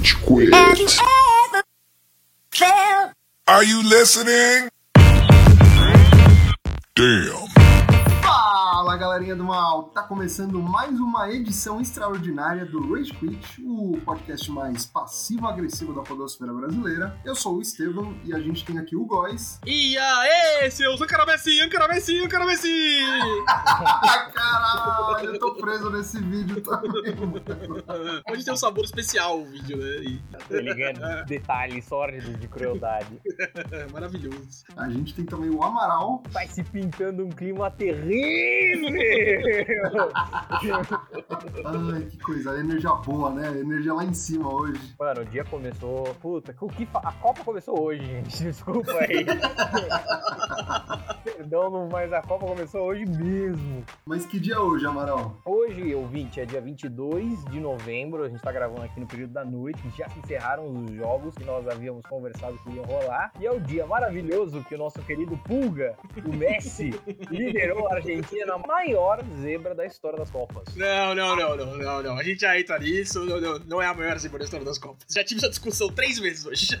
Rage Quit. Are you listening? Damn. Galerinha do mal, tá começando mais uma edição extraordinária do Rage Quit, o podcast mais passivo-agressivo da podosfera brasileira. Eu sou o Estevam e a gente tem aqui o Góis. E aí, seus Ancaramessi, Ancaramessi, Ancaramessi! Caralho, eu tô preso nesse vídeo também. Hoje tem um sabor especial o vídeo, né? Ele ganha detalhes sórdidos de crueldade. Maravilhoso. A gente tem também o Amaral. Vai se pintando um clima terrível! Ai, que coisa, energia boa, né? Energia lá em cima hoje. Mano, o dia começou. Puta, o que fa- a Copa começou hoje, gente. Desculpa aí. Perdão, mas a Copa começou hoje mesmo. Mas que dia é hoje, Amaral? Hoje, ouvinte, é dia 22 de novembro. A gente tá gravando aqui no período da noite. Já se encerraram os jogos que nós havíamos conversado que iam rolar. E é o dia maravilhoso que o nosso querido Pulga, o Messi, liderou a Argentina na maior zebra da história das Copas. Não, não, não, não, não, não. A gente já entra nisso. Não, não, não é a maior zebra da história das Copas. Já tive essa discussão três vezes hoje.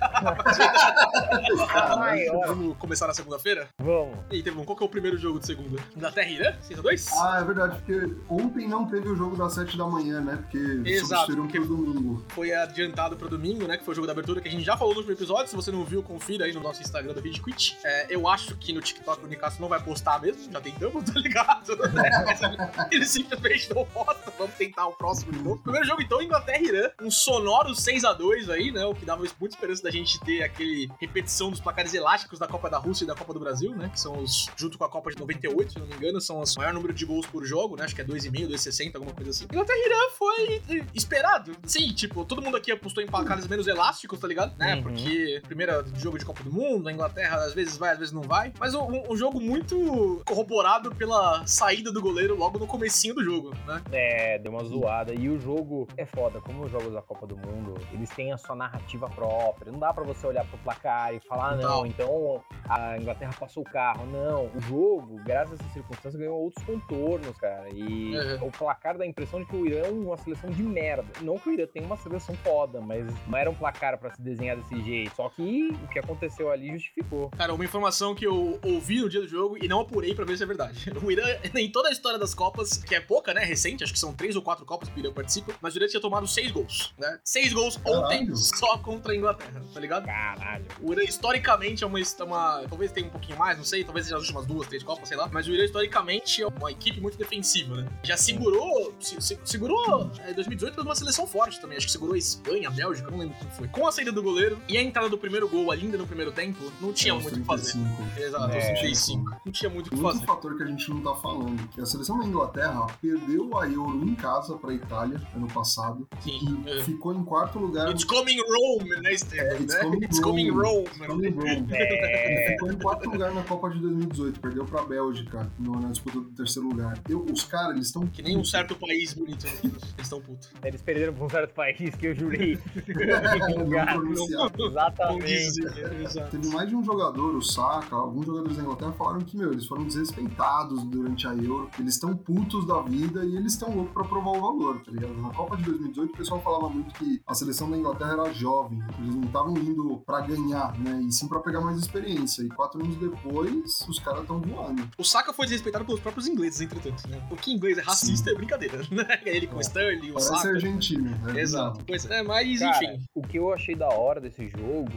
A maior. Vamos começar na segunda-feira? Vamos. E aí, Tevon, qual que é o primeiro jogo de segunda? Inglaterra e Irã? 6x2? Ah, é verdade, porque ontem não teve o jogo das 7 da manhã, né? Porque Exato, substituíram porque- pro domingo. Foi adiantado pro domingo, né? Que foi o jogo da abertura que a gente já falou no último episódio. Se você não viu, confira aí no nosso Instagram do Rage Quit. É, eu acho que no TikTok o Nicasso não vai postar mesmo. Já tentamos, tá ligado? Ele simplesmente não posta. Vamos tentar o próximo de novo. Primeiro jogo, então, Inglaterra e Irã. Um sonoro 6x2 aí, né? O que dava muita esperança da gente ter aquele repetição dos placares elásticos da Copa da Rússia e da Copa do Brasil, né? Que são os, junto com a Copa de 98, se não me engano, são os maior número de gols por jogo, né? Acho que é 2,5, 2,60, alguma coisa assim. Inglaterra e Irã foi eh, esperado. Sim, tipo, todo mundo aqui apostou em placares menos elásticos, tá ligado? Né? Uhum. Porque primeiro jogo de Copa do Mundo, a Inglaterra às vezes vai, às vezes não vai. Mas um, um jogo muito corroborado pela saída do goleiro logo no comecinho do jogo, né? É, deu uma zoada. E o jogo é foda, como os jogos da Copa do Mundo, eles têm a sua narrativa própria. Não dá pra você olhar pro placar e falar, ah, não, então a Inglaterra passou o carro. Não, o jogo, graças a essas circunstâncias, ganhou outros contornos, cara. E Uhum. o placar dá a impressão de que o Irã é uma seleção de merda. Não que o Irã tenha uma seleção foda, mas não era um placar pra se desenhar desse jeito. Só que o que aconteceu ali justificou. Cara, uma informação que eu ouvi no dia do jogo e não apurei pra ver se é verdade. O Irã, em toda a história das Copas, que é pouca, né? Recente, acho que são três ou quatro Copas que o Irã participa, mas o Irã tinha tomado seis gols, né? Seis gols ontem Caralho. só contra a Inglaterra, tá ligado? Caralho. O Irã, historicamente, é uma, é uma. Talvez tenha um pouquinho mais, não sei, talvez seja as últimas duas, três Copas, sei lá. Mas o Irã, historicamente, é uma equipe muito defensiva, né? Já segurou. se- se- segurou. É, 2018 foi uma seleção forte também. Acho que segurou a Espanha, a Bélgica, não lembro quem foi. Com a saída do goleiro e a entrada do primeiro gol ainda no primeiro tempo, não tinha É muito o que fazer. 35. Exato, É, aos 35. Não tinha muito o que fazer. fator que a gente não tá falando, que a seleção da Inglaterra perdeu a Euro em casa pra Itália ano passado Sim. e é. ficou em quarto lugar. It's coming Rome, né, Estevam? É, it's né? coming It's coming Rome. Rome. Coming Rome. É. Ele ficou em quarto lugar na Copa de 2018, perdeu pra Bélgica no- na disputa do terceiro lugar. Eu- os caras, eles estão. Que nem um certo país bonito. né? Eles estão putos. Eles perderam pra um certo país que eu jurei. Não Exatamente. Teve mais de um jogador, o Saka, alguns jogadores da Inglaterra falaram que, meu, eles foram desrespeitados durante a Euro, eles estão putos da vida e eles estão loucos pra provar o valor, tá ligado? Na Copa de 2018 o pessoal falava muito que a seleção da Inglaterra era jovem, eles não estavam indo pra ganhar, né? E sim pra pegar mais experiência. E quatro anos depois, os caras estão voando. O Saka foi desrespeitado pelos próprios ingleses, entretanto, né? Porque inglês é racista é brincadeira, né? Ele com o Sterling, o Parece Saka. argentino. né? Exato. Pois é, mas Cara, enfim. o que eu achei da hora desse jogo,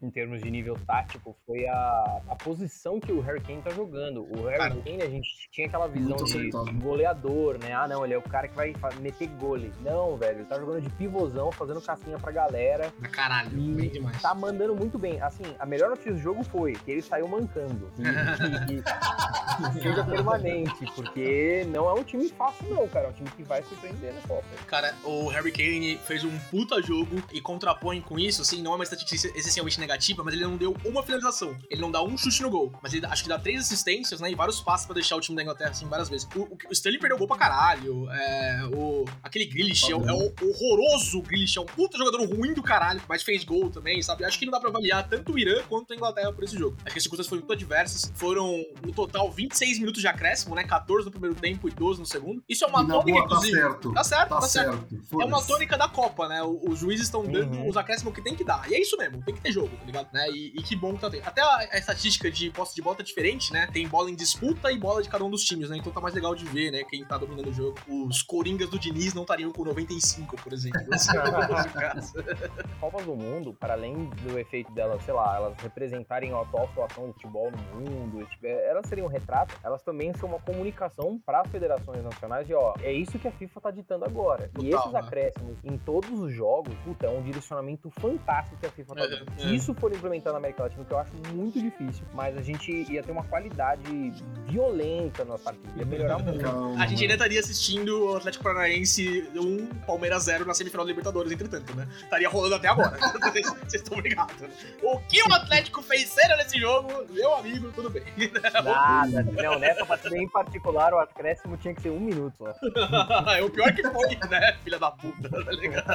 em termos de nível tático, foi a, a posição que o Harry Kane tá jogando. O Harry Cara. Kane, a gente tinha aquela visão de goleador, né? Ah, não, ele é o cara que vai meter gole. Não, velho, ele tá jogando de pivôzão, fazendo casquinha pra galera. Pra caralho, bem demais. Tá mandando muito bem. Assim, a melhor notícia do jogo foi que ele saiu mancando. E, e- e seja permanente, porque não é um time fácil, não, cara. É um time que vai surpreender na Copa. Cara, o Harry Kane fez um puta jogo e contrapõe com isso, assim, não é uma estatística excessivamente negativa, mas ele não deu uma finalização. Ele não dá um chute no gol. Mas ele acho que dá três assistências, né? E vários passos pra deixar o time da Inglaterra assim várias vezes. O, o, o Stanley perdeu gol pra caralho. É, o, aquele Grealish é, é um horroroso Grealish, é um puta jogador ruim do caralho, mas fez gol também, sabe? Acho que não dá pra avaliar tanto o Irã quanto a Inglaterra por esse jogo. Acho que as circunstâncias foram muito adversas. Foram, no total, 26 minutos de acréscimo, né? 14 no primeiro tempo e 12 no segundo. Isso é uma tônica, boa, tá inclusive. certo. Tá certo, Tá tá certo. certo. É uma tônica da Copa, né? O- Os juízes estão dando Uhum. os acréscimos que tem que dar. E é isso mesmo, tem que ter jogo, tá ligado? Né? E, e que bom que tá tendo. Até a, a estatística de posse de bola tá diferente, né? Tem bola em disputa e bola de cada um dos times, né? Então tá mais legal de ver, né? Quem tá dominando o jogo. Os Coringas do Diniz não estariam com 95, por exemplo. Assim. Copas do Mundo, para além do efeito delas, sei lá, elas representarem a atual situação do futebol no mundo, tipo, elas seriam um retrato, elas também são uma comunicação para as federações nacionais de, ó, é isso que a FIFA tá ditando agora. e Total, esses né? acréscimos em todos os jogos, puta, é um direcionamento fantástico que a FIFA tá É, dando. é. Se isso for implementado na América Latina, que eu acho muito difícil, mas a gente ia ter uma qualidade violenta nas partidas, ia melhorar muito. Calma. A gente ainda estaria assistindo o Atlético Paranaense 1, Palmeiras 0 na semifinal da Libertadores, entretanto, né? Estaria rolando até agora. Vocês vocês estão ligados. né? O que o Atlético fez cera nesse jogo, meu amigo, tudo bem. Nada, não, nessa partida em particular, o acréscimo tinha que ser um minuto só. é o pior que foi, né, filha da puta, tá ligado?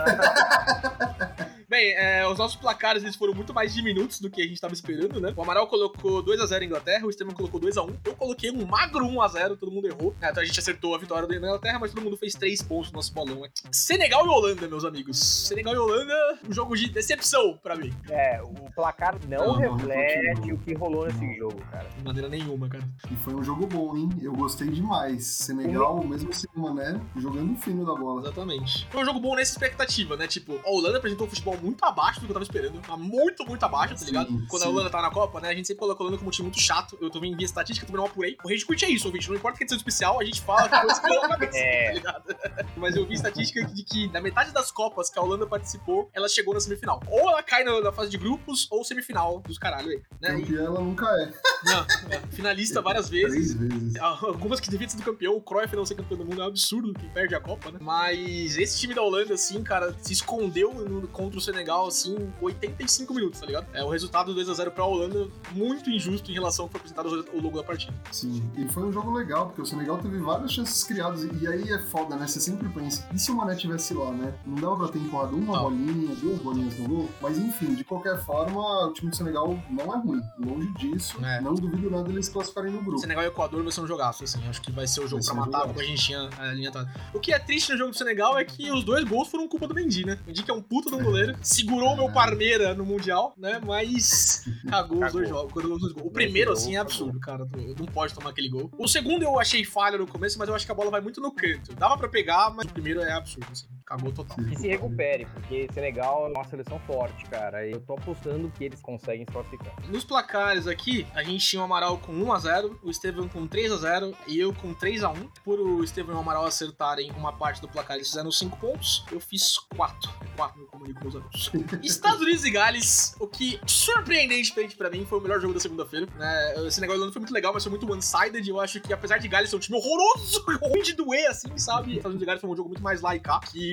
Bem, é, os nossos placares eles foram muito mais diminutos do que a gente tava esperando, né? O Amaral colocou 2x0 Inglaterra, o Estevam colocou 2x1. Eu coloquei um magro 1x0, todo mundo errou. É, então a gente acertou a vitória da Inglaterra, mas todo mundo fez 3 pontos no nosso bolão aqui. Senegal e Holanda, meus amigos. Senegal e Holanda, um jogo de decepção pra mim. É, o placar não, Não, não reflete refletiu. o que rolou nesse Não. jogo, cara. De maneira nenhuma, cara. E foi um jogo bom, hein? Eu gostei demais. Senegal, mesmo sem o Mané, jogando fino da bola. Exatamente. Foi um jogo bom nessa expectativa, né? Tipo, a Holanda apresentou um futebol muito abaixo do que eu tava esperando. Mas muito, muito abaixo, tá ligado? Sim, Quando a sim. Holanda tava na Copa, né? A gente sempre coloca a Holanda como um time muito chato. Eu também vi a estatística, também não apurei. O Rage Quit é isso, ouvinte. Não importa que edição especial, a gente fala que coisa pela cabeça, É. tá ligado? Mas eu vi estatística de que na metade das Copas que a Holanda participou, ela chegou na semifinal. Ou ela cai na, na fase de grupos, ou semifinal dos caralho aí. Né? Campeã ela nunca é. não, é, finalista várias vezes. Três vezes. Algumas que deviam ser do campeão, o Cruyff não ser campeão do mundo é um absurdo que perde a Copa, né? Mas esse time da Holanda, assim, cara, se escondeu no- contra o Senegal, assim, 85 minutos, tá ligado? É o resultado 2x0 pra Holanda, muito injusto em relação ao que foi apresentado ao logo da partida. Sim, e foi um jogo legal, porque o Senegal teve várias chances criadas, e aí é foda, né? Você sempre pensa, e se o Mané tivesse lá, né? Não dava pra ter empurrado uma Não. bolinha, duas bolinhas no gol, mas enfim, de qualquer forma, o time do Senegal não é ruim. Longe disso, É. não duvido nada deles classificarem no grupo. Senegal e Equador vai ser um jogaço, assim. Acho que vai ser o jogo Vai pra matar, como a gente tinha a linha atrás. O que é triste no jogo do Senegal é que os dois gols foram culpa do Mendy, né? Mendy que é um puta um goleiro, segurou o meu Parmeira no Mundial, né? Mas cagou, os Cagou. dois jogos. quando os dois. O primeiro, assim, é cagou. absurdo, cara. Não pode tomar aquele gol. O segundo eu achei falha no começo, mas eu acho que a bola vai muito no canto. Dava pra pegar, mas o primeiro é absurdo, assim. Cagou total. Que se recupere, porque Senegal é uma seleção forte, cara. Eu tô apostando que eles conseguem se classificar. Nos placares aqui, a gente tinha o Amaral com 1x0, o Estevam com 3x0 e eu com 3x1. Por o Estevam e o Amaral acertarem uma parte do placar, eles fizeram 5 pontos. Eu fiz 4. 4 no comunico com os amigos. Estados Unidos e Gales, o que surpreendentemente pra mim foi o melhor jogo da segunda-feira. Né? O Senegal e Holanda foi muito legal, mas foi muito one-sided. Eu acho que apesar de Gales ser um time horroroso, ruim de doer, assim, sabe? Estados Unidos e Gales foi um jogo muito mais lá e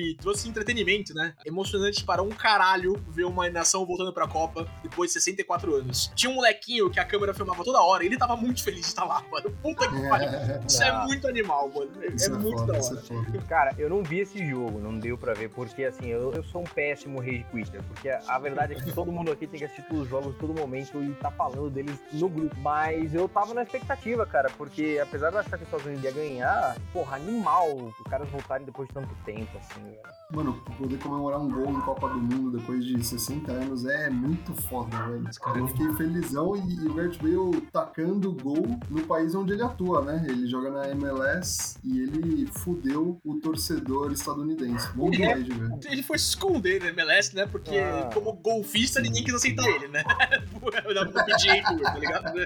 que trouxe entretenimento, né? Emocionante para um caralho ver uma nação voltando pra Copa depois de 64 anos. Tinha um molequinho que a câmera filmava toda hora, e ele tava muito feliz de estar lá, mano. Puta que pariu. Isso é muito animal, mano. É, é muito foda, da hora. é foda. Cara, eu não vi esse jogo, não deu pra ver, porque assim, eu, eu sou um péssimo rage quitter, porque a, a verdade é que todo mundo aqui tem que assistir os jogos todo momento e tá falando deles no grupo. Mas eu tava na expectativa, cara, porque apesar de eu achar que os Estados Unidos ia ganhar, porra, animal os caras voltarem depois de tanto tempo, assim. Mano, poder comemorar um gol em Copa do Mundo depois de 60 anos é muito foda, velho. é Eu fiquei felizão e, e o Gareth Bale tacando gol no país onde ele atua, né? Ele joga na MLS e ele fudeu o torcedor estadunidense. Bom demais de ver. Ele foi se esconder na MLS, né? Porque Ah. como golfista, ninguém quis aceitar ele, né? No PGA Tour, tá ligado?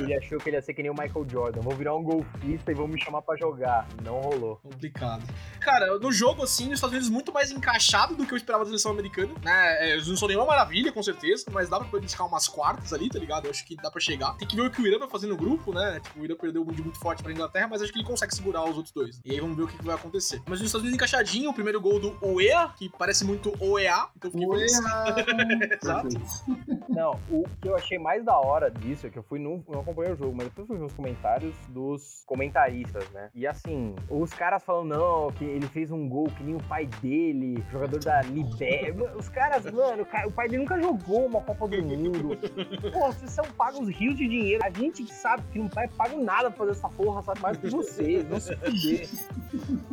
Ele achou que ele ia ser que nem o Michael Jordan, vou virar um golfista e vão me chamar pra jogar. Não rolou. Complicado. Cara, no jogo, assim, os Estados Unidos muito mais encaixado do que eu esperava da seleção americana, né? É, Eles não são nenhuma maravilha, com certeza, mas dá pra beliscar umas quartas ali, tá ligado? Eu acho que dá pra chegar. Tem que ver o que o Irã vai fazer no grupo, né? Tipo, o Irã perdeu um de muito forte pra Inglaterra, mas acho que ele consegue segurar os outros dois. E aí vamos ver o que, vai acontecer. Mas os Estados Unidos encaixadinho, o primeiro gol do OEA, que parece muito OEA, então eu fiquei feliz. Exato. Não, o que eu achei mais da hora disso é que eu fui. Não acompanhei o jogo, mas depois fui ver os comentários dos comentaristas, né? E assim, os caras falam, não, que ele fez um gol que nem o pai dele, jogador da Libéria. Os caras, mano, o pai dele nunca jogou uma Copa do Mundo. Pô, vocês são pagos rios de dinheiro. A gente que sabe que não tá pago nada pra fazer essa porra, sabe mais que vocês. Não se fuder.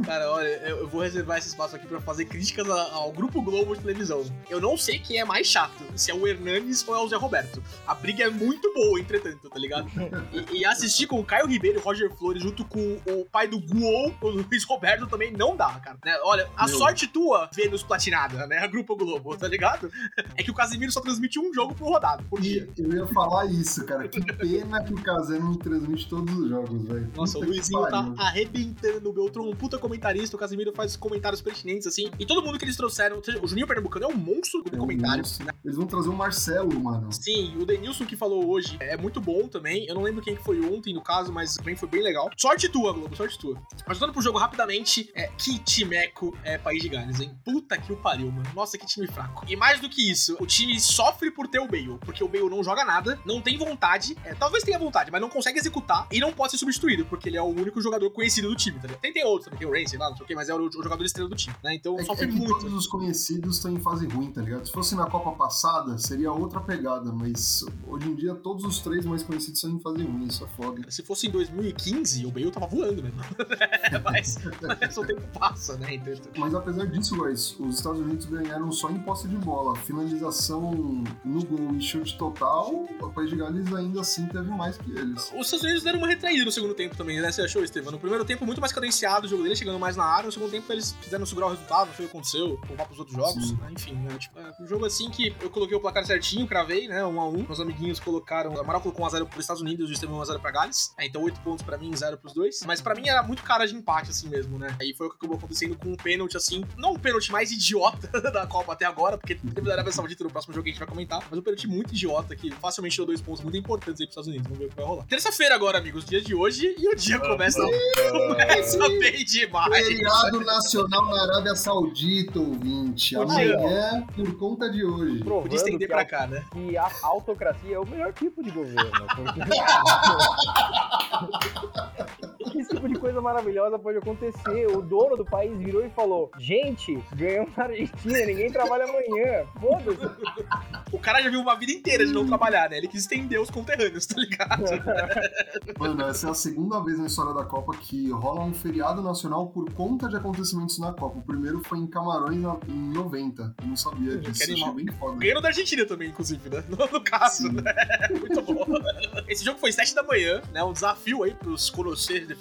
Cara, olha, eu, eu vou reservar esse espaço aqui pra fazer críticas ao Grupo Globo de televisão. Eu não sei quem é mais chato, se é o Hernanes ou é o Zé Roberto. A briga é muito boa, entretanto, tá ligado? E, e assistir com o Caio Ribeiro e o Roger Flores junto com o pai do Guol, o Luiz Roberto, também não dá, cara. Né? Olha, a Meu. sorte tua, Vênus Platinada, né? A Grupo Globo, tá ligado? É que o Casimiro só transmite um jogo por rodada, por dia. Eu ia falar isso, cara. Que pena que o Kazé não transmite todos os jogos, velho. Nossa, o Puta que Luizinho tá arrebentando o Beltrão, um puta comentarista, o Casimiro faz comentários pertinentes, assim. E todo mundo que eles trouxeram, ou seja, o Juninho Pernambucano é um monstro do É um comentário. monstro. né? Eles vão trazer o Marcelo, mano. Sim, o Denilson que falou hoje é muito bom também. Eu não lembro quem que foi ontem, no caso, mas também foi bem legal. Sorte tua, Globo, sorte tua. Mas voltando pro jogo rapidamente, é, que timeco é País de Gales, hein? Puta que o pariu, mano. Nossa, que time fraco. E mais do que isso, o time sofre por ter o Bale, porque o Bale não joga nada, não tem vontade, é, talvez tenha vontade, mas não consegue executar e não pode ser substituído, porque ele é o único jogador conhecido do time, tá ligado? Tem, tem outros também, tem o Rance lá, não sei o que, mas é o, o jogador estrela do time, né? Então É, sofre é que muito. todos os conhecidos estão em fase ruim, tá ligado? Se fosse na Copa passada, seria outra pegada, mas mas hoje em dia todos os três mais conhecidos são em fase 1, isso é foda. Se fosse em 2015, o Bale tava voando, né? mas, só o tempo passa, né? Então... Tipo, mas apesar disso, guys, os Estados Unidos ganharam só em posse de bola. Finalização no gol e chute total, o País de Gales ainda assim teve mais que eles. Os Estados Unidos deram uma retraída no segundo tempo também, né? Você achou, Estevam? No primeiro tempo, muito mais cadenciado o jogo deles, chegando mais na área. No segundo tempo, eles quiseram segurar o resultado, não foi o que aconteceu, poupar pros outros jogos. Sim. Enfim, né? tipo, é um jogo assim que eu coloquei o placar certinho, cravei, né? Meus amiguinhos colocaram. A Amaral colocou 1x0 pros Estados Unidos e o Estevão 1x0 pra Gales. É, então 8 pontos pra mim zero 0 pros dois. Mas pra mim era muito cara de empate, assim mesmo, né? Aí foi o que acabou acontecendo com um pênalti, assim. Não o pênalti mais idiota da Copa até agora, porque teve da Arábia Saudita no próximo jogo que a gente vai comentar. Mas um pênalti muito idiota que facilmente deu dois pontos muito importantes aí pros Estados Unidos. Vamos ver o que vai rolar. Terça-feira agora, amigos. Dia de hoje e o dia começa, começa bem demais. Feriado Nacional na Arábia Saudita, ouvinte. Amanhã, por conta de hoje. Pô, podia estender pra cá, né? E a, a autocracia é o melhor tipo de governo. Porque esse tipo de coisa maravilhosa pode acontecer. O dono do país virou e falou: Gente, ganhamos na Argentina, ninguém trabalha amanhã. Foda-se. O cara já viu uma vida inteira de não trabalhar, né? Ele quis estender os conterrâneos, tá ligado? Mano, essa é a segunda vez na história da Copa que rola um feriado nacional por conta de acontecimentos na Copa. O primeiro foi em Camarões em 90. Eu não sabia disso. Achei bem foda. Ganhando da Argentina também, inclusive, né? No, no caso, Sim. né? Muito bom. Esse jogo foi 7 da manhã, né? Um desafio aí pros conhecedores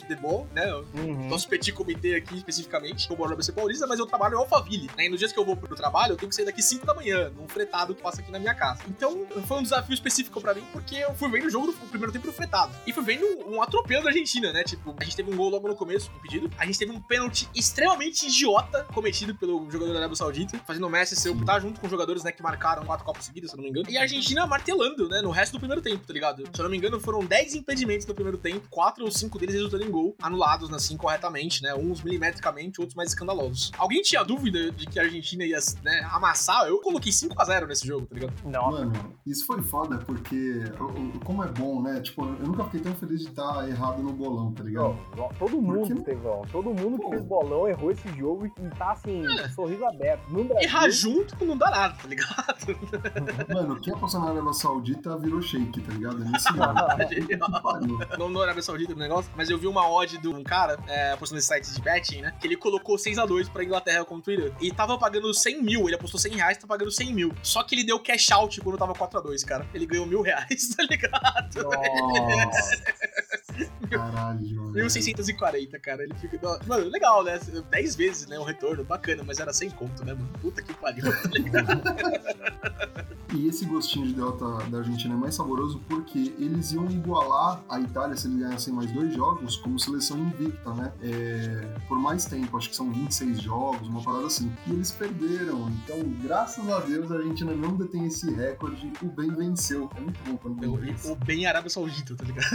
de futebol, né? Uhum. Nosso petit comitê aqui, especificamente, moro na BC Paulista, mas eu trabalho em Alphaville, né? E nos dias que eu vou pro trabalho, eu tenho que sair daqui 5 da manhã, num fretado que passa aqui na minha casa. Então, foi um desafio específico pra mim, porque eu fui vendo o jogo do o primeiro tempo no fretado. E fui vendo um atropelo da Argentina, né? Tipo, a gente teve um gol logo no começo, impedido. A gente teve um pênalti extremamente idiota cometido pelo jogador da Arábia Saudita, fazendo o Messi ser optar junto com jogadores, né, que marcaram quatro Copas seguidas, se eu não me engano. E a Argentina martelando, né, no resto do primeiro tempo, tá ligado? Se eu não me engano, foram 10 impedimentos no primeiro tempo, quatro ou cinco deles resultando em gol, anulados, assim, corretamente, né? Uns milimetricamente, outros mais escandalosos. Alguém tinha dúvida de que a Argentina ia, né, amassar? Eu coloquei 5x0 nesse jogo, tá ligado? Nossa, Mano, isso foi foda porque, o- o- como é bom, né? Tipo, eu nunca fiquei tão feliz de estar errado no bolão, tá ligado? Ó, todo mundo, não? Estevão, todo mundo que Pô. fez bolão errou esse jogo e tá assim, sorriso aberto. No Brasil, Errar junto não dá nada, tá ligado? Mano, quem apostou na Arábia Saudita virou shake, tá ligado? É nesse. Que pariu. não no Arábia Saudita no negócio, mas eu vi uma odd de um cara, é, apostando nesse site de betting, né? Que ele colocou 6x2 pra Inglaterra contra o Irã. E tava pagando 100 mil, ele apostou 100 reais, tá pagando 100 mil. Só que ele deu cash out quando tava 4x2, cara. Ele ganhou mil reais, tá ligado? Nossa. Caralho, mano. 1640, cara. Ele fica. Mano, legal, né? 10 vezes, né? O retorno, bacana, mas era sem conto, né, mano? Puta que pariu, tá ligado? E esse gostinho de derrota da Argentina é mais saboroso porque eles iam igualar a Itália se eles ganhassem mais dois jogos como seleção invicta, né? É, por mais tempo, acho que são 26 jogos, uma parada assim. E eles perderam. Então, graças a Deus, a Argentina não detém esse recorde. O bem venceu. É muito bom quando o bem vence. O bem Arábia Saudita, tá ligado?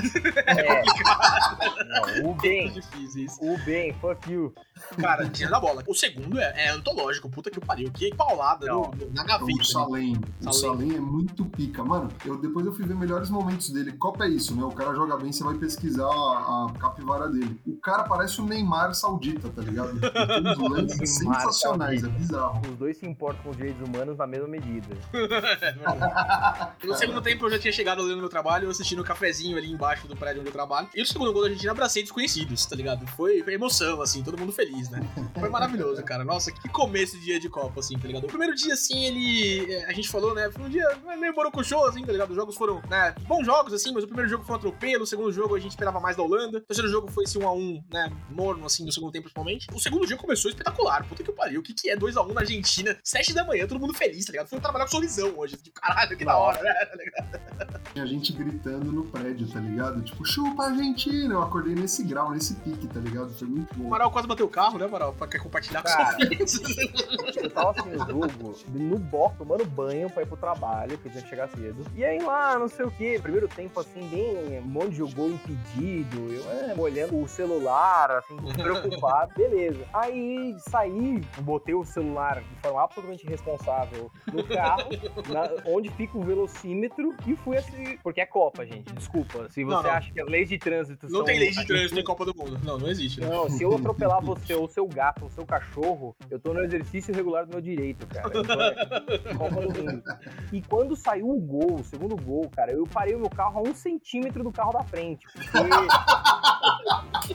É. Não, o É bem. difícil isso. O bem, fuck you. Cara, tira da bola. O segundo é, é antológico, puta que pariu. Que paulada Não. no- no- na O gaveta. né? Salem. O Salem. É muito pica. Mano, eu, depois eu fui ver melhores momentos dele. Copa é isso, né? O cara joga bem, você vai pesquisar a, a capivara dele. O cara parece o Neymar saudita, tá ligado? Tem uns lances sensacionais, é bizarro. Os dois se importam com os direitos humanos na mesma medida. No segundo tempo eu já tinha chegado ali no meu trabalho, assistindo um cafezinho ali embaixo do prédio onde eu trabalho. E o segundo gol da Argentina abracei desconhecidos, tá ligado? Foi, foi emoção, assim, todo mundo feliz, né? Foi maravilhoso, cara. Nossa, que começo de dia de Copa, assim, tá ligado? O primeiro dia, assim, ele. é, A gente falou, né? Foi um dia meio borocochô, assim, tá ligado? Os jogos foram, né? Bons jogos, assim, mas o primeiro jogo foi um atropelo, o segundo jogo a gente esperava mais da Holanda. O terceiro jogo foi esse 1x1, né? Morno, assim, no segundo tempo, principalmente. O segundo dia começou espetacular. Puta que pariu. O que, que é 2x1 na Argentina? 7 da manhã, todo mundo feliz, tá ligado? Foi trabalhar com sorrisão hoje. Tipo, caralho, que da hora, né? Tá ligado? Tinha gente gritando no prédio, tá ligado? Tipo, chupa Argentina! Eu acordei nesse grau, nesse pique, tá ligado? Foi muito O bom. Amaral quase bateu o carro, né, Amaral? Pra compartilhar com Cara. filhos. Eu tava assistindo o jogo no bloco, tomando banho pra ir pro trabalho, porque tinha que chegar cedo. E aí lá, não sei o que, primeiro tempo assim, bem um monte de gol impedido, eu é, olhando o celular, assim, preocupado, beleza. Aí saí, botei o celular de forma absolutamente irresponsável no carro, na- onde fica o velocímetro, e fui assim. Porque é Copa, gente, desculpa. Se você Não, não. acha que as leis de trânsito Não são. tem lei de trânsito em Copa do Mundo. Não, não existe. Né? Não, se eu atropelar você ou seu gato ou seu cachorro, eu tô no exercício regular do meu direito, cara. Tô é, Copa do Mundo. E quando saiu o gol, o segundo gol, cara, eu parei o meu carro a um centímetro do carro da frente. Porque.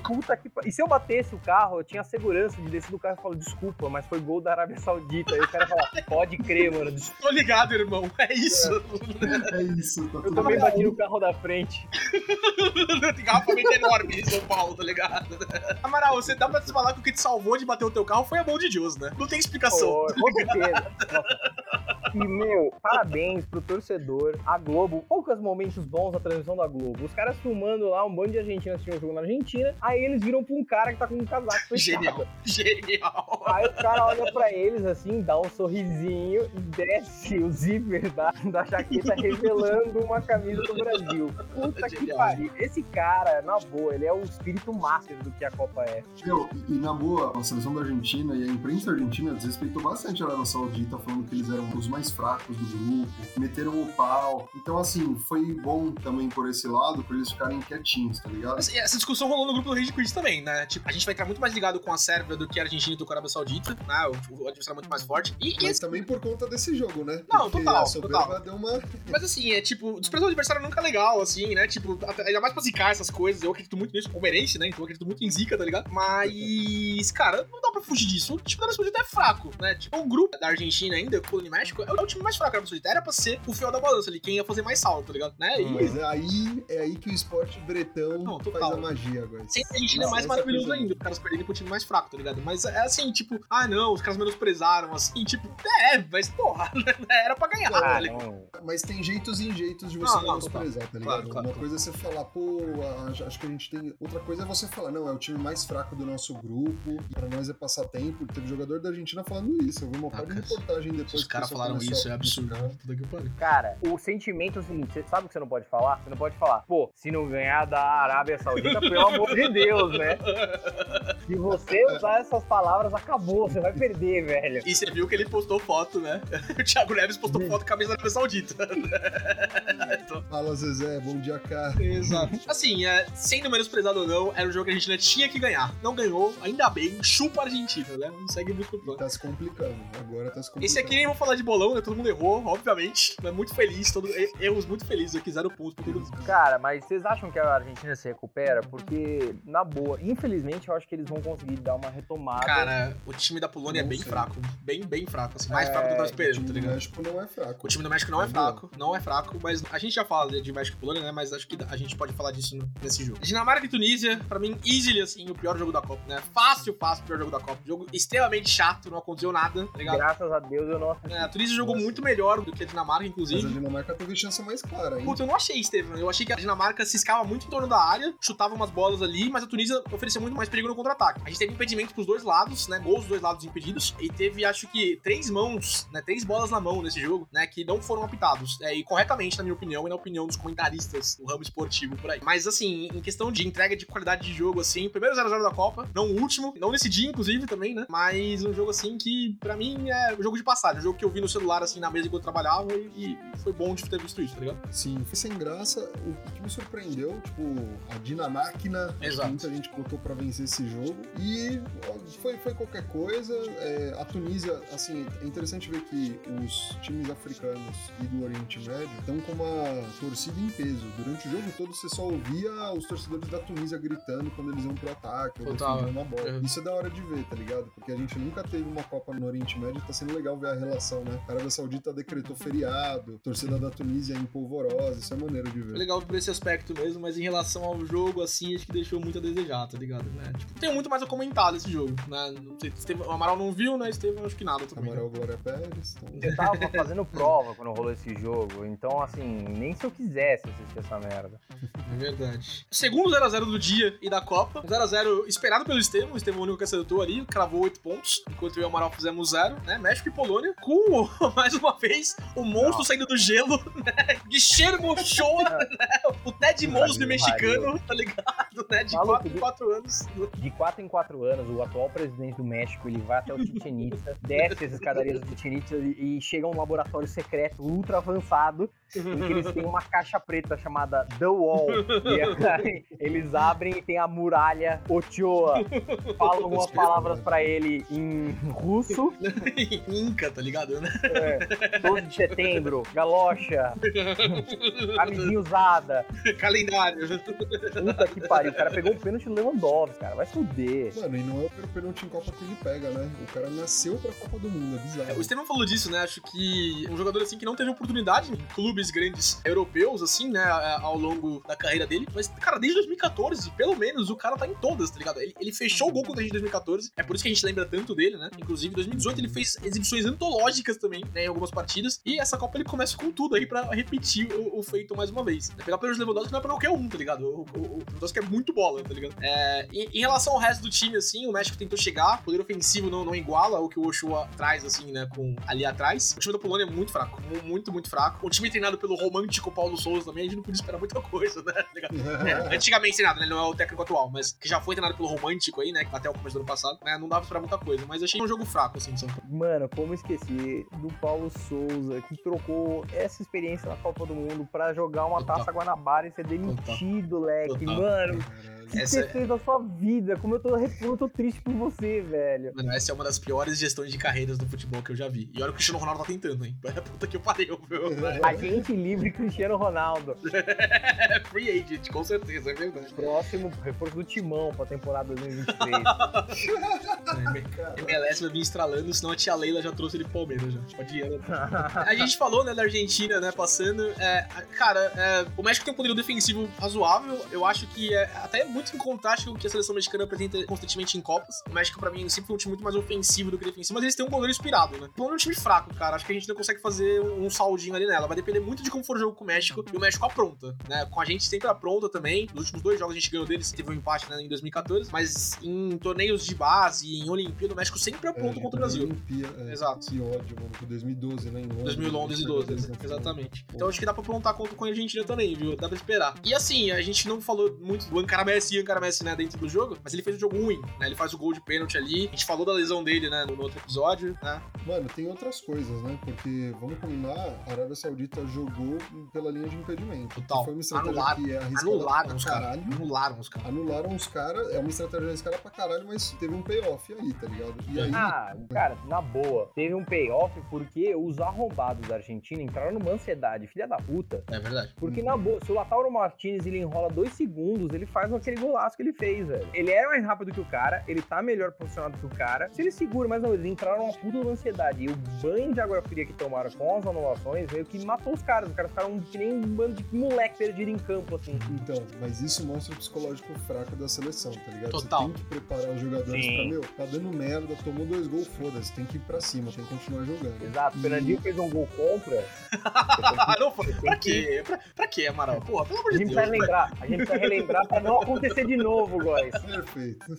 Puta que. E se eu batesse o carro, eu tinha a segurança de descer do carro e falar, desculpa, mas foi gol da Arábia Saudita. Aí o cara fala, pode crer, mano. desculpa. Tô ligado, irmão. É isso. É isso, tá Eu também bati no carro da frente. Tem garrafamento enorme em São Paulo, tá ligado? Amaral, você dá pra te falar que o que te salvou de bater o teu carro foi a mão de Deus, né? Não tem explicação. Pô, com certeza. E, meu, parabéns pro torcedor. A Globo, poucos momentos bons da transmissão da Globo. Os caras filmando lá, um bando de argentinos assistindo o jogo na Argentina. Aí eles viram pra um cara que tá com um casaco fechado. Genial. Genial. Aí o cara olha pra eles assim, dá um sorrisinho e desce o zíper da, da jaqueta revelando uma camisa do Brasil. Puta que pariu. Esse cara, na boa, ele é o espírito master do que a Copa é. Meu, e, e na boa, a seleção da Argentina e a imprensa argentina desrespeitou bastante a Arábia Saudita, falando que eles eram os mais fracos do grupo, meteram o pau. Então, assim, foi bom também por esse lado, por eles ficarem quietinhos, tá ligado? E Essa discussão rolou no grupo do Rage Quit também, né? Tipo, a gente vai estar muito mais ligado com a Sérvia do que a Argentina e do Arábia Saudita, né? O, o adversário é muito mais forte. E, e Mas esse- também por conta desse jogo, né? Não, Porque total, total. deu uma. Mas assim, é tipo, desprezar o adversário nunca é legal, assim, né? Tipo, até- ainda mais pra zicar essas coisas. Eu acredito muito nisso, palmeirense, né? Então eu acredito muito em zica, tá ligado? Mas, cara, não dá pra fugir disso. O time da Arábia Saudita é fraco, né? Tipo, o grupo da Argentina ainda, Colônia e México, é o time mais fraco da Arábia Saudita. Era pra ser o fiel da balança ali, quem ia fazer mais salto, tá ligado? Né? E Mas é aí, é aí que o esporte bretão Não, faz a magia agora. Sem a Argentina é Não, mais essa maravilhoso ainda, os caras perderem pro time mais fraco, tá ligado? Mas é assim, tipo, ah não, os caras menosprezaram, assim, tipo, é, mas porra, era pra ganhar, tá Ah, ligado? não. Mas tem jeitos e jeitos de você Não, não, menosprezar, tá ligado? Claro, claro, Uma coisa é você falar, pô, acho que a gente tem. Outra coisa é você falar, não, é o time mais fraco do nosso grupo, e pra nós é passar tempo. Teve jogador da Argentina falando isso. Eu vi uma Ah, parte de reportagem depois os caras falaram isso, é absurdo. Cara, o sentimento é o seguinte, você sabe o que você não pode falar? Você não pode falar, pô, se não ganhar da Arábia Saudita, pelo amor de Deus, né? Se você usar essas palavras, acabou, você vai perder, velho. E você viu que ele postou foto, né? O Thiago Neves postou Sim. foto com a camisa da Arábia Saudita. Então, Fala, Zezé, bom dia, cara. Exato. Assim, é, sendo menosprezado ou não, era um jogo que a Argentina tinha que ganhar. Não ganhou, ainda bem, chupa a Argentina, né? Não segue muito o plano. Tá se complicando. Agora tá se complicando. Esse aqui nem vou falar de bolão, né? Todo mundo errou, obviamente. Mas muito feliz, todo... erros muito felizes aqui, zero pontos pra todo mundo. Cara, mas vocês acham que a Argentina se recupera? Porque, na boa, infelizmente eu acho que eles vão conseguir dar uma retomada. Cara, o time da Polônia é Não bem sei. fraco. Bem, bem fraco. Assim, mais É, fraco do que eu tava O esperando, time tá do ligado? México não é fraco. O time do México não é É bom. fraco, não é fraco, mas a gente já fala de México e Polônia, né? Mas acho que a gente pode falar disso nesse jogo. Dinamarca e Tunísia, pra mim, easily, assim, o pior jogo da Copa, né? Fácil, fácil, o pior jogo da Copa. Jogo extremamente chato, não aconteceu nada, tá ligado? Graças a Deus eu não assisti. É, a Tunísia jogou muito melhor do que a Dinamarca, Mas a inclusive. Dinamarca teve chance mais clara, hein? Puta, eu não achei, Estevam. Eu achei que a Dinamarca ciscava muito em torno da área, chutava umas bolas ali, mas a Tunísia oferecia muito mais perigo no contra-ataque. A gente teve impedimento pros dois lados, né? Gols dos dois lados impedidos. E teve, acho que, três mãos, né? Três bolas na mão nesse jogo, né? Que não foram apitados. É, e corretamente, na minha opinião, e na opinião dos comentaristas do ramo esportivo por aí. Mas, assim, em questão de entrega de qualidade de jogo, assim, o primeiro 0x0 da Copa, não o último, não nesse dia, inclusive, também, né? Mas um jogo, assim, que pra mim é um jogo de passagem. Um jogo que eu vi no celular, assim, na mesa enquanto eu trabalhava e, e foi bom de ter visto isso, tá ligado? Sim, foi sem graça. O que me surpreendeu, tipo, a Dinamáquina, Exato. muita gente botou pra vencer esse jogo. E foi, foi qualquer coisa. É, a Tunísia, assim, é interessante ver que os times africanos e do Oriente Médio estão com uma torcida em peso. Durante o jogo todo você só ouvia os torcedores da Tunísia gritando quando eles iam pro ataque ou defendiam uma bola. Uhum. Isso é da hora de ver, tá ligado? Porque a gente nunca teve uma Copa no Oriente Médio, tá sendo legal ver a relação, né? A Arábia Saudita decretou feriado, torcida da Tunísia em polvorosa, isso é maneiro de ver. legal por esse aspecto mesmo, mas em relação ao jogo, assim, acho que deixou muito a desejar, tá ligado? Né? Tipo, tem muito mais a comentar desse jogo, né? Sei, Estevão- o Amaral não viu, né? Estevam, acho que nada também. Amaral Glória Pérez. Então... Eu tava fazendo prova quando rolou esse jogo, então assim, nem se eu quisesse assistir essa merda. É verdade. Segundo 0x0 do dia e da Copa. 0x0 esperado pelo Estevam. O Estevam é o único que acertou ali, cravou 8 pontos. Enquanto eu e o Amaral fizemos 0, né? México e Polônia. Com, mais uma vez, o monstro Não. saindo do gelo, né? Guilherme Shoa, né? O Ted Mosby Brasil, mexicano, tá ligado? Né? De Maluco, 4 em de- 4 anos. De 4 em 4 anos, o atual presidente do México, ele vai até o Chichen Itza, desce as escadarias do Chichen Itza e, e chega a um laboratório secreto ultra avançado, em que eles têm uma caixa preta chamada The Wall. E aí, eles abrem e tem a muralha Ochoa. Falam algumas palavras pra ele em russo. Inca, tá ligado? Né? É, 12 de setembro, galocha, camisinha usada. Calendário. Puta que pariu. O cara pegou o pênalti do Lewandowski, cara. Vai se fuder. Mano, e não é o pênalti em Copa que ele pega, né? O cara nasceu pra Copa do Mundo, é bizarro. O Estevam falou disso, né? Acho que um jogador assim que não teve oportunidade em clubes grandes europeus, assim, né? Ao longo da carreira dele. Mas, cara, desde 2014, pelo menos, o cara tá em todas, tá ligado? Ele, ele fechou o gol contra a gente em 2014. É por isso que a gente lembra tanto dele, né? Inclusive, em 2018 ele fez exibições antológicas também, né? Em algumas partidas. E essa Copa ele começa com tudo aí pra repetir o, o feito mais uma vez. Pegar pelos Lewandowski não é pra qualquer um, tá ligado? O, o, o Lewandowski é muito bola, tá ligado? É, em, em relação ao resto do time, assim, o México tentou chegar. Poder ofensivo não, não iguala o que o Ochoa traz, assim, né? Com ali atrás. O time da Polônia é muito fraco. mu- Muito, muito fraco. O time treinado pelo romântico Paulo Souza também, a gente não podia esperar muita coisa, né? Tá? É, antigamente treinado, né? Ele não é o técnico atual, mas que já foi treinado pelo romântico aí, né? Até o começo do ano passado. né, Não dava pra esperar muita coisa. Mas achei um jogo fraco, assim, São Paulo. Mano, como esquecer do Paulo Souza, que trocou essa experiência na Copa do Mundo pra jogar uma Total. taça Guanabara e ser demitido, leque. Total. Mano, o que Essa você fez da sua vida? Como eu tô, eu tô triste por você, velho. Mano, essa é uma das piores gestões de carreiras do futebol que eu já vi. E olha o que o Cristiano Ronaldo tá tentando, hein? Puta que pariu, meu. Agente livre Cristiano Ronaldo. É free agent, com certeza, é verdade. Próximo reforço do Timão pra temporada 2023. É, MLS vai vir estralando, senão a tia Leila já trouxe ele pro Palmeiras já. Ir, né? A gente falou, né, da Argentina, né, passando. É, cara, é, o México tem um poderio defensivo razoável. Eu acho que é até muito em contraste com o que a seleção mexicana apresenta constantemente em Copas. O México, pra mim, sempre foi um time muito mais ofensivo do que defensivo, mas eles têm um goleiro inspirado, né? O Polônia é um time fraco, cara. Acho que a gente não consegue fazer um saldinho ali nela. Vai depender muito de como for o jogo com o México e o México apronta, né? Com a gente sempre apronta também. Nos últimos dois jogos a gente ganhou deles, teve um empate né, em 2014, mas em torneios de base, em Olimpíada, o México sempre apronta É, contra o Brasil. Olimpia, é, Exato. Que ódio, mano. Foi 2012, né? Em Londres, 2011 e 12, eles não foram. exatamente. Então acho que dá pra aprontar contra com a Argentina também, viu? Dá pra esperar. E assim, a gente não falou muito do Ankara Messi e Ankara Messi, né, dentro do jogo, mas ele fez um jogo ruim, né? Ele faz o gol de pênalti ali. A gente falou da lesão dele, né, no outro episódio, né? Mano, tem outras coisas, né? Porque, vamos combinar, a Arábia Saudita jogou pela linha de impedimento. Total. Foi uma estratégia Anularam. que é Anularam pra os caras. caralho. Anularam os caras. Anularam os caras, é uma estratégia arriscada pra caralho, mas teve um payoff aí, tá ligado? E aí, Ah, cara, na boa. Teve um payoff porque os arrombados da Argentina entraram numa ansiedade, filha da puta. É verdade. Porque na boa, se o Lautaro Martinez ele enrola dois segundos, ele faz aquele golaço que ele fez, velho. Ele é mais rápido que o cara, ele tá melhor posicionado que o cara. Se ele segura, mas não, eles entraram numa puta de ansiedade. E o banho de água fria que tomaram com as anulações meio que matou os caras. Os caras ficaram que nem um bando de moleque perdido em campo, assim. Então, mas isso mostra o psicológico fraco da seleção, tá ligado? Total. Você tem que preparar os jogadores Sim. pra, meu, tá dando merda, tomou dois gols, foda-se, tem que ir pra cima, tem que continuar jogando. Exato, o Fernandinho fez um gol contra. Não, foi- pra quê? Pra, pra quê, Amaral? Porra, pelo amor A de gente Deus. precisa relembrar, a gente precisa relembrar pra não acontecer de novo, guys. Perfeito.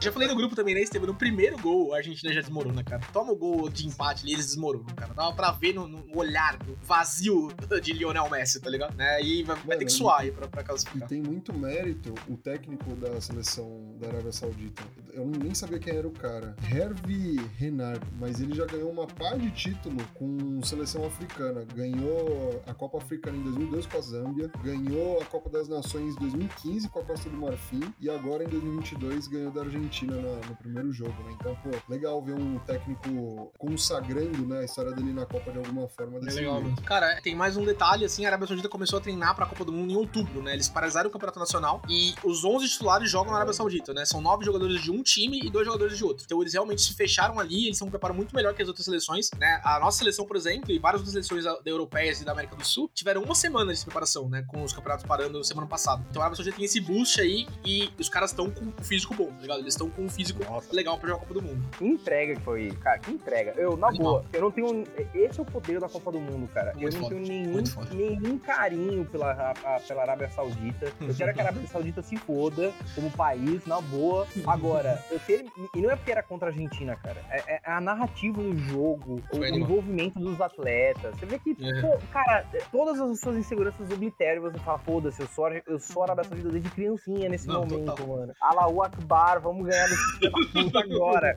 Já falei no grupo também, né, Estevam? No primeiro gol, a Argentina já desmorona, cara. Toma o gol de empate ali, eles desmoronam, cara. Dava pra ver no, no olhar vazio de Lionel Messi, tá ligado? Né? E vai, vai Mano, ter que e- suar aí pra, pra E classificar. tem muito mérito o técnico da seleção da Arábia Saudita. Eu nem sabia quem era o cara. Hervé Renard, mas ele já ganhou uma par de título com seleção africana. Ganhou a Copa Africana em 2002 com a Zâmbia, ganhou a Copa das Nações em 2015 com a Costa do Marfim e agora em 2022 ganhou da Argentina na- no primeiro jogo, né? Então, pô, legal ver um técnico consagrando né, a história dele na Copa de alguma forma É desse legal, jeito. Cara, tem mais um detalhe, assim, a Arábia Saudita começou a treinar pra Copa do Mundo em outubro, né? Eles paralisaram o Campeonato Nacional e os 11 titulares jogam na Arábia Saudita, né? São nove jogadores de um time e dois jogadores de outro. Então eles realmente se fecharam ali, eles são um preparo muito melhor que as outras seleções, né? A nossa seleção, por exemplo, e várias outras seleções da- europeias e da América do Sul tiveram uma semana de preparação, né? Com os campeonatos parando semana passada. Então a Arábia Saudita tem esse boost aí e os caras estão com um físico bom, tá ligado? Eles estão com um físico legal pra jogar a Copa do Mundo. Que entrega que foi, cara, que entrega. Eu, na Animal. boa, eu não tenho. Esse é o poder da Copa do Mundo, cara. Muito eu não foda, tenho nenhum, nenhum carinho pela, a- pela Arábia Saudita. Eu quero que a Arábia Saudita se foda como país, na boa. Agora, eu ter, e não é porque era contra a Argentina, cara. É, é a narrativa do jogo, o, Foi o animal. envolvimento dos atletas. Você vê que, É. pô, cara, todas as suas inseguranças obliteram e você fala, foda-se, eu sou, eu sou Arábia Saudita desde criancinha nesse Não, momento, total. mano. Allahu Akbar, vamos ganhar desse agora.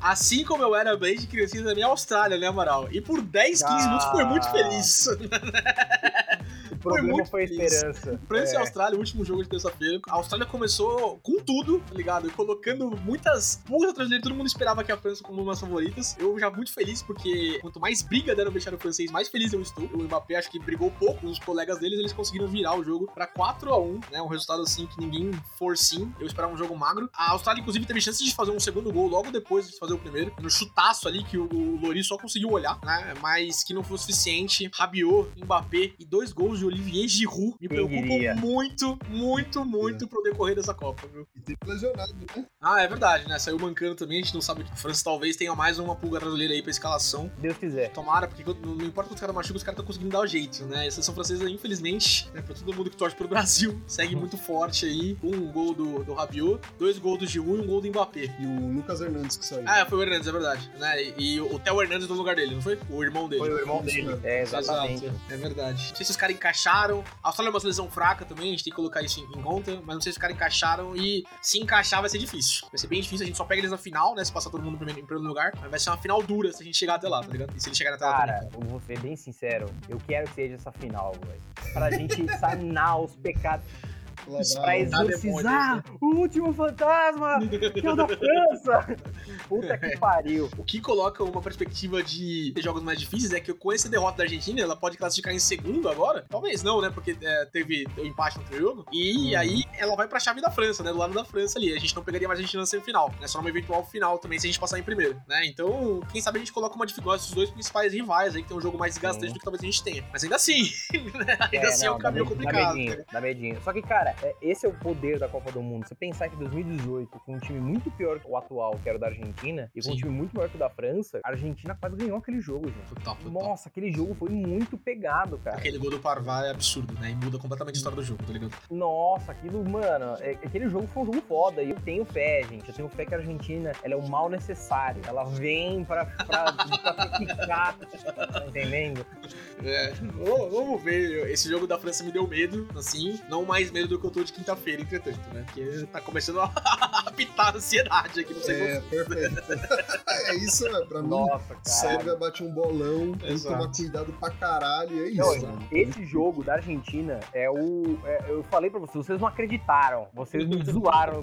Assim como eu era bem de criancinha da minha Austrália, né, Amaral? E por 10, 15 minutos foi muito Ah. feliz. O problema muito foi a esperança. França e É. Austrália, o último jogo de terça-feira. A Austrália começou com tudo, tá ligado? E colocando muitas pulgas atrás dele. Todo mundo esperava que a França como uma das favoritas. Eu já muito feliz, porque quanto mais briga deram o vestiário francês, mais feliz eu estou. O Mbappé acho que brigou pouco com os colegas deles, eles conseguiram virar o jogo pra 4 a 1 né? Um resultado assim que ninguém forcinho. Eu esperava um jogo magro. A Austrália, inclusive, teve chance de fazer um segundo gol logo depois de fazer o primeiro. No chutaço ali que o, o Lori só conseguiu olhar, né? Mas que não foi o suficiente. Rabiot, Mbappé e dois gols de Olivier Giroud me preocupam muito, muito, muito pro decorrer dessa Copa, viu? E tem lesionado, né? Ah, é verdade, né? Saiu mancando também, a gente não sabe que a França talvez tenha mais uma pulga brasileira aí pra escalação. Deus quiser. Tomara, porque não importa quantos caras machucam, os caras estão conseguindo dar o jeito, né? A seleção francesa, infelizmente, né, pra todo mundo que torce pro Brasil, segue muito forte aí. Um gol do, do Rabiot, dois gols do Giroud e um gol do Mbappé. E o Lucas Hernandes que saiu. Ah, foi o Hernandes, é verdade. Né? E, o Theo Hernandes no lugar dele, não foi? O irmão dele. Foi o irmão dele. mesmo. É, exatamente. Exato, é verdade. Não sei se os caras encaixaram. A Austrália é uma seleção fraca também, a gente tem que colocar isso em, conta, mas não sei se os caras encaixaram e se encaixar vai ser difícil. Vai ser bem difícil, a gente só pega eles na final, né? Se passar todo mundo em primeiro, em primeiro lugar, mas vai ser uma final dura se a gente chegar até lá, tá ligado? E se eles chegarem até lá Cara, também. eu vou ser bem sincero. Eu quero que seja essa final, velho. Pra gente sanar os pecados. Lavar Pra exorcizar o último fantasma, que é o da França. Puta que pariu. O que coloca uma perspectiva de ter jogos mais difíceis é que com essa derrota da Argentina, ela pode classificar em segundo agora? Talvez não, né? Porque é, teve o empate no outro jogo. E aí ela vai pra chave da França, né? Do lado da França ali. A gente não pegaria mais a Argentina na semifinal, né? Só numa eventual final também se a gente passar em primeiro, né? Então, quem sabe a gente coloca uma dificuldade dos dois principais rivais aí, que tem um jogo mais desgastante Sim. do que talvez a gente tenha. Mas ainda assim, né? ainda assim é um dá caminho complicado. Dá medinho, dá medinho. Só que, cara, é, esse é o poder da Copa do Mundo. Você pensar que 2018, com um time muito pior que o atual, que era o da Argentina, e com um Sim. time muito maior que o da França, a Argentina quase ganhou aquele jogo, gente. Total, total. Nossa, aquele jogo foi muito pegado, cara. Aquele gol do Parvar é absurdo, né? E muda completamente a história do jogo, tá ligado? Nossa, aquilo, mano, é- aquele jogo foi um jogo foda. E eu tenho fé, gente. Eu tenho fé que a Argentina ela é o mal necessário. Ela vem pra, pra, pra ficar. Tá entendendo? É, vamos vamos ver. Esse jogo da França me deu medo, assim. Não mais medo do que eu tô de quinta-feira, entretanto, né? Porque tá começando a apitar a ansiedade aqui, não sei É, perfeito. é isso, né? Pra mim, Nossa, cara. Sérvia bate um bolão, tem que Exato. tomar cuidado pra caralho, é Não, isso, mano. esse jogo da Argentina é o. é- eu falei pra vocês, vocês não acreditaram, vocês me zoaram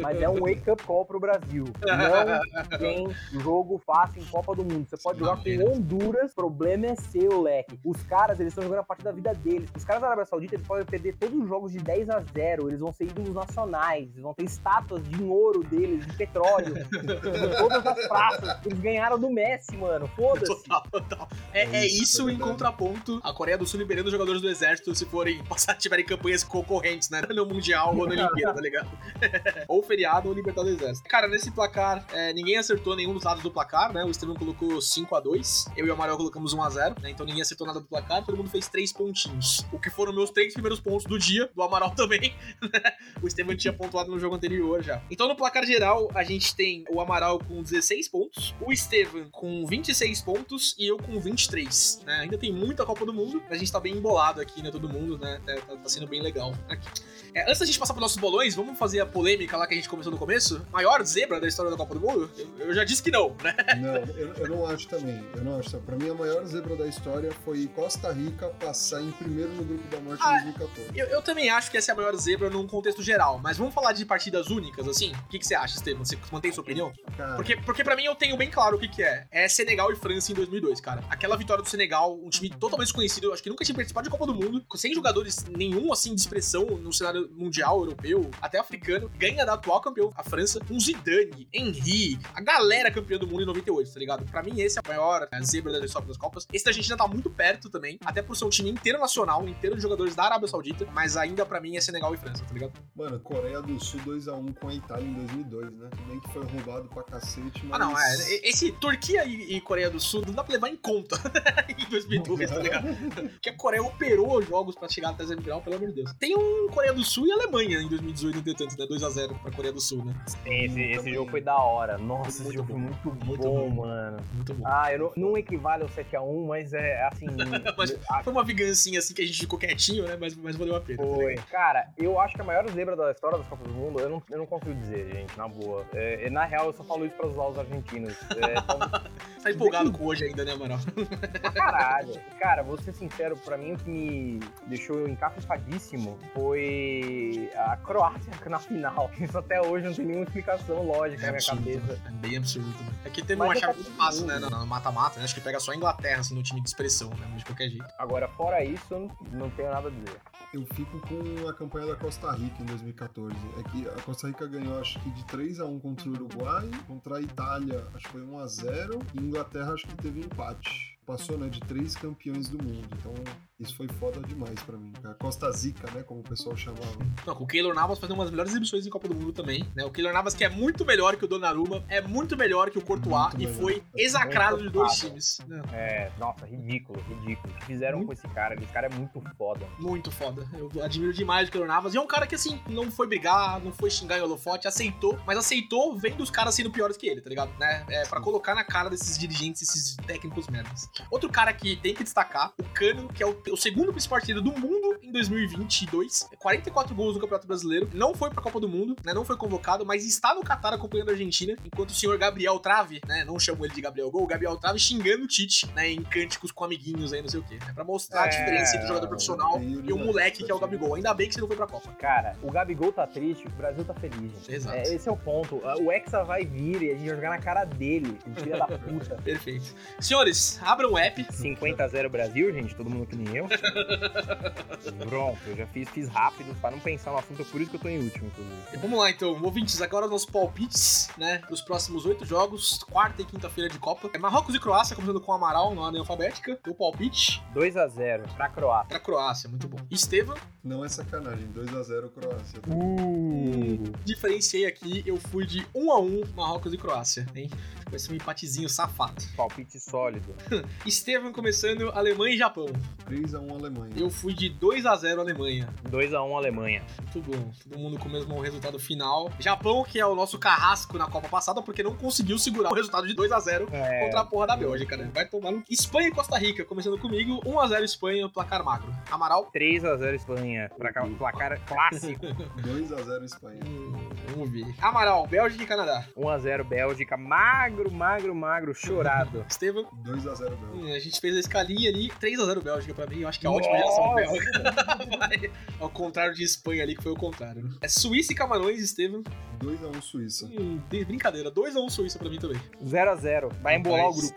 mas é um wake-up call pro Brasil. Não tem jogo fácil em Copa do Mundo. Você pode jogar com Honduras, problema é seu, leque. moleque. Os caras, eles estão jogando a parte da vida deles. Os caras da Arábia Saudita, eles podem perder todos os jogos de 10 a 0. Eles vão ser ídolos nacionais. Eles vão ter estátuas de ouro deles, de petróleo. em todas as praças. Eles ganharam do Messi, mano. Foda-se. Total, total. É, é isso, em verdade. contraponto a Coreia do Sul liberando os jogadores do exército se forem passar, tiverem campanhas concorrentes, né? No Mundial ou na Olimpíada, tá ligado? ou feriado ou libertar do exército. Cara, nesse placar, é, ninguém acertou nenhum dos lados do placar, né? O Estevam colocou 5x2, eu e o Amaral colocamos 1x0, né? Então ninguém acertou nada do placar, todo mundo fez 3 pontinhos. O que foram meus três primeiros pontos do dia, do Amaral também. né? o Estevam tinha pontuado no jogo anterior já. Então no placar geral, a gente tem o Amaral com 16 pontos, o Estevam com 26 pontos e eu com 23. Né? Ainda tem muita Copa do Mundo, a gente tá bem embolado aqui, né? Todo mundo, né? Tá, tá- tá sendo bem legal aqui. É, antes da gente passar para nossos bolões, vamos fazer a polêmica lá que a gente começou no começo? Maior zebra da história da Copa do Mundo? Eu, eu já disse que não, né? Não, eu, eu não acho também. Eu não acho. Pra mim, a maior zebra da história foi Costa Rica passar em primeiro no grupo da morte Ah, em 2014. Eu, eu também acho que essa a maior zebra num contexto geral, mas vamos falar de partidas únicas, assim? O que, que você acha, Estevam? Você mantém sua opinião? Cara, Porque, porque pra mim eu tenho bem claro o que, que é. É Senegal e França em 2002, cara. Aquela vitória do Senegal, um time totalmente desconhecido, eu acho que nunca tinha participado de Copa do Mundo, sem jogadores nenhum, assim, de expressão no cenário mundial, europeu, até africano, ganha da atual campeão, a França, com Zidane, Henry, a galera campeã do mundo em 98, tá ligado? Pra mim esse é a maior né, zebra da história das Copas. Esse da Argentina tá muito perto também, até por ser um time inteiro nacional, inteiro de jogadores da Arábia Saudita, mas ainda pra mim é Senegal e França, tá ligado? mano, Coreia do Sul 2x1 com a Itália em 2002, né? Tudo bem que foi roubado pra cacete, mas. Ah, não, é. Esse Turquia e, e Coreia do Sul não dá pra levar em conta em 2002, tá ligado? Porque a Coreia operou jogos pra chegar até a semifinal, pelo amor de Deus. Tem um Coreia do Sul e Alemanha em 2018, entretanto, né? 2x0 pra Coreia do Sul, né? Esse, esse jogo foi da hora. Nossa, esse Muito jogo bom. foi muito, Muito bom, bom. mano. Muito bom. Ah, eu não, não equivale ao 7x1, mas é assim. Mas- Foi uma vingancinha assim que a gente ficou quietinho, né? Mas, mas valeu a pena. tá Foi. ligado? Cara, eu acho que a maior zebra da história das Copas do Mundo, eu não, eu não consigo dizer, gente, na boa. É, é, na real, eu só falo isso pra zoar os argentinos. É, tão- Tá empolgado com hoje ainda, né, pra caralho. Cara, vou ser sincero, pra mim o que me deixou encafifadíssimo foi a Croácia na final. Isso até hoje não tem nenhuma explicação lógica na minha cabeça. É bem absurdo. É que teve Mas uma é chave muito fácil, né? No mata-mata, né? Acho que pega só a Inglaterra, assim, no time de expressão, né? Mas de qualquer jeito. Agora, fora isso, eu não, não tenho nada a dizer. Eu fico com a campanha da Costa Rica em 2014. É que a Costa Rica ganhou, acho que de 3x1 contra o Uruguai, contra a Itália, acho que foi 1x0, e Inglaterra, acho que teve empate. Passou, né, de três campeões do mundo. Então, isso foi foda demais pra mim. A Costa Zica, né, como o pessoal chamava. Não, com o Keylor Navas fazendo umas das melhores exibições em Copa do Mundo também, né? O Keylor Navas que é muito melhor que o Donnarumma, é muito melhor que o Courtois Muito e melhor. foi exacrado de dois times. Não, É, nossa, ridículo, ridículo. O que fizeram Muito- com esse cara? Esse cara é muito foda. muito foda. Eu admiro demais o Keylor Navas. E é um cara que, assim, não foi brigar, não foi xingar em holofote, aceitou, mas aceitou vendo os caras sendo piores que ele, tá ligado? Né? É, pra colocar na cara desses dirigentes, esses técnicos merdas. Outro cara que tem que destacar, o Cano, que é o, o segundo principal artilheiro do mundo em 2022. 44 gols no Campeonato Brasileiro. Não foi pra Copa do Mundo, né? Não foi convocado, mas está no Catar acompanhando a Argentina, enquanto o senhor Gabriel Trave, né? Não chamo ele de Gabriel Gol, Gabriel Trave xingando o Tite, né? Em cânticos com amiguinhos aí, não sei o quê. Né, pra mostrar a É, diferença entre o jogador profissional e o moleque que é o Gabigol. Ainda bem que você não foi pra Copa. Cara, o Gabigol tá triste, o Brasil tá feliz, gente. Exato. É, esse é o ponto. O Hexa vai vir e a gente vai jogar na cara dele. Filha da puta. Perfeito. Senhores, abram o app. 50 a 0 Brasil, gente, todo mundo que nem eu. Pronto, eu já fiz, fiz rápido pra não pensar no assunto, é por isso que eu tô em último, inclusive. Vamos lá, então. Ouvintes, agora os nossos palpites, né? Dos próximos oito jogos, quarta e quinta-feira de Copa. É Marrocos e Croácia, começando com o Amaral na ordem alfabética. O palpite 2 a 0 pra Croácia. pra Croácia, muito bom. Estevam, Não é sacanagem, 2x0 Croácia. Uh. diferenciei aqui, eu fui de 1 a 1 Marrocos e Croácia, hein? Vai ser um empatezinho safado. Palpite sólido. Estevam começando Alemanha e Japão. 3x1 Alemanha. Eu fui de 2 a 0 Alemanha. 2 a 1 Alemanha. Muito bom. Todo mundo com o mesmo resultado final. Japão, que é o nosso carrasco na Copa passada, porque não conseguiu segurar o resultado de 2 a 0 É, contra a porra da Bélgica, né? Vai tomar no... Espanha e Costa Rica, começando comigo, 1x0 Espanha, placar magro. Amaral, 3 a 0 Espanha. Pra cá, placar clássico. 2x0 Espanha. hum, vamos ver. Amaral, Bélgica e Canadá. 1 a 0 Bélgica. Magro magro, magro, magro, chorado. Estevam, 2x0 Bélgica. hum, a gente fez a escalinha ali, 3x0 Bélgica pra mim, eu acho que é a ótima geração Nossa! Bélgica. Ao contrário de Espanha ali, que foi o contrário. né? É Suíça e Camarões, Estevam. 2x1 Suíça. Hum, de brincadeira, 2x1 Suíça pra mim também. 0x0. Vai embolar o grupo.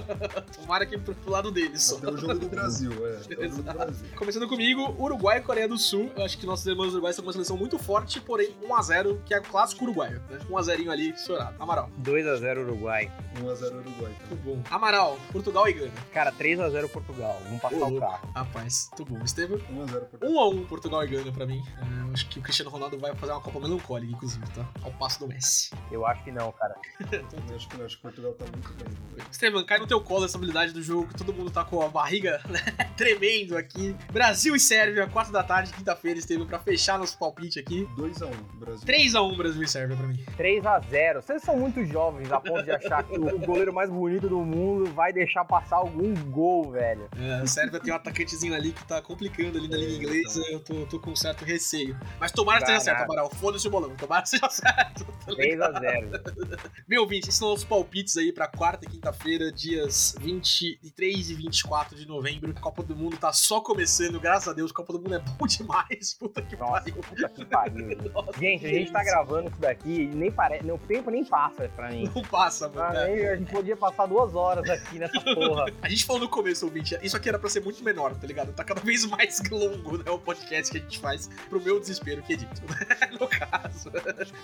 Tomara que pro pro lado deles só. O jogo do Brasil, é. O jogo do Brasil. Começando comigo, Uruguai e Coreia do Sul. Eu acho que nossos irmãos uruguaios são uma seleção muito forte, porém 1x0, que é o clássico uruguaio. Né? 1x0 ali, chorado. Amaral. 2x0 Uruguai. 1x0 Uruguai. Muito bom. Amaral, Portugal e Gana. Cara, 3x0 Portugal. Vamos passar Ô, o carro. Rapaz, muito bom. Estevam, 1x0 por 1x1 Portugal e Gana pra mim. É, eu acho que o Cristiano Ronaldo vai fazer uma Copa melancólica, inclusive, tá? Ao passo do Messi. Eu acho que não, cara. Eu acho que não, acho que Portugal tá muito bem. Estevam, cai no teu colo essa habilidade do jogo, que todo mundo tá com a barriga né, tremendo aqui. Brasil e Sérvia, 4 da tarde, quinta-feira, Estevam, pra fechar nosso palpite aqui. 2x1 Brasil. 3x1 Brasil e Sérvia pra mim. 3x0. Vocês são muito jovens a ponto de achar que o goleiro mais bonito do mundo vai deixar passar algum gol, velho. É, a Sérvia tem um atacantezinho ali que tá complicando ali na liga inglesa, eu tô, tô com um certo receio. Mas tomara que seja certo. Amaral. Foda-se o bolão, tomara que seja certo. tá ligado? 3x0. Meu ouvinte, esses são os palpites aí pra quarta e quinta-feira, dias 23 e 24 de novembro. A Copa do Mundo tá só começando, graças a Deus, a Copa do Mundo é bom demais. Puta que Nossa, pariu. puta que pariu. gente. Nossa, Gente, a gente tá que gravando isso daqui e nem parece. O tempo nem passa pra mim. Não passa, mano. Ah, a gente podia passar duas horas aqui nessa porra. A gente falou no começo, ouvinte, isso aqui era pra ser muito menor, tá ligado? Tá cada vez mais longo, né? O podcast que a gente faz pro meu desespero, que edito, né? No caso.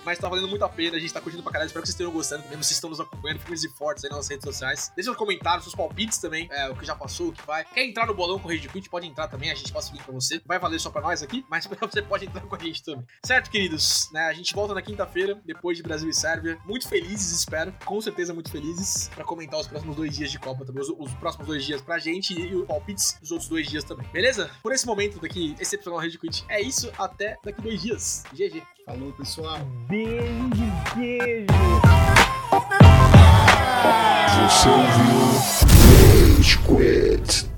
Mas tá valendo muito a pena, a gente tá curtindo pra caralho. Espero que vocês tenham gostando. Mesmo vocês estão nos acompanhando, firmes e fortes aí nas nossas redes sociais. Deixa nos comentários seus palpites também, é, o que já passou, o que vai. Quer entrar no bolão com o Rede Quit? Pode entrar também, a gente passa o link pra você. Vai valer só pra nós aqui, mas você pode entrar com a gente também. Certo, queridos? Né, a gente volta na quinta-feira, depois de Brasil e Sérvia. Muito felizes, espero. Com certeza muito felizes para comentar os próximos dois dias de Copa também. Os, os, próximos dois dias pra gente e o palpites dos outros dois dias também. Beleza? Por esse momento daqui, excepcional Red Quit, é isso. Até daqui dois dias. GG. Falou, pessoal. Beijo, beijo. Você ouviu Red Quit.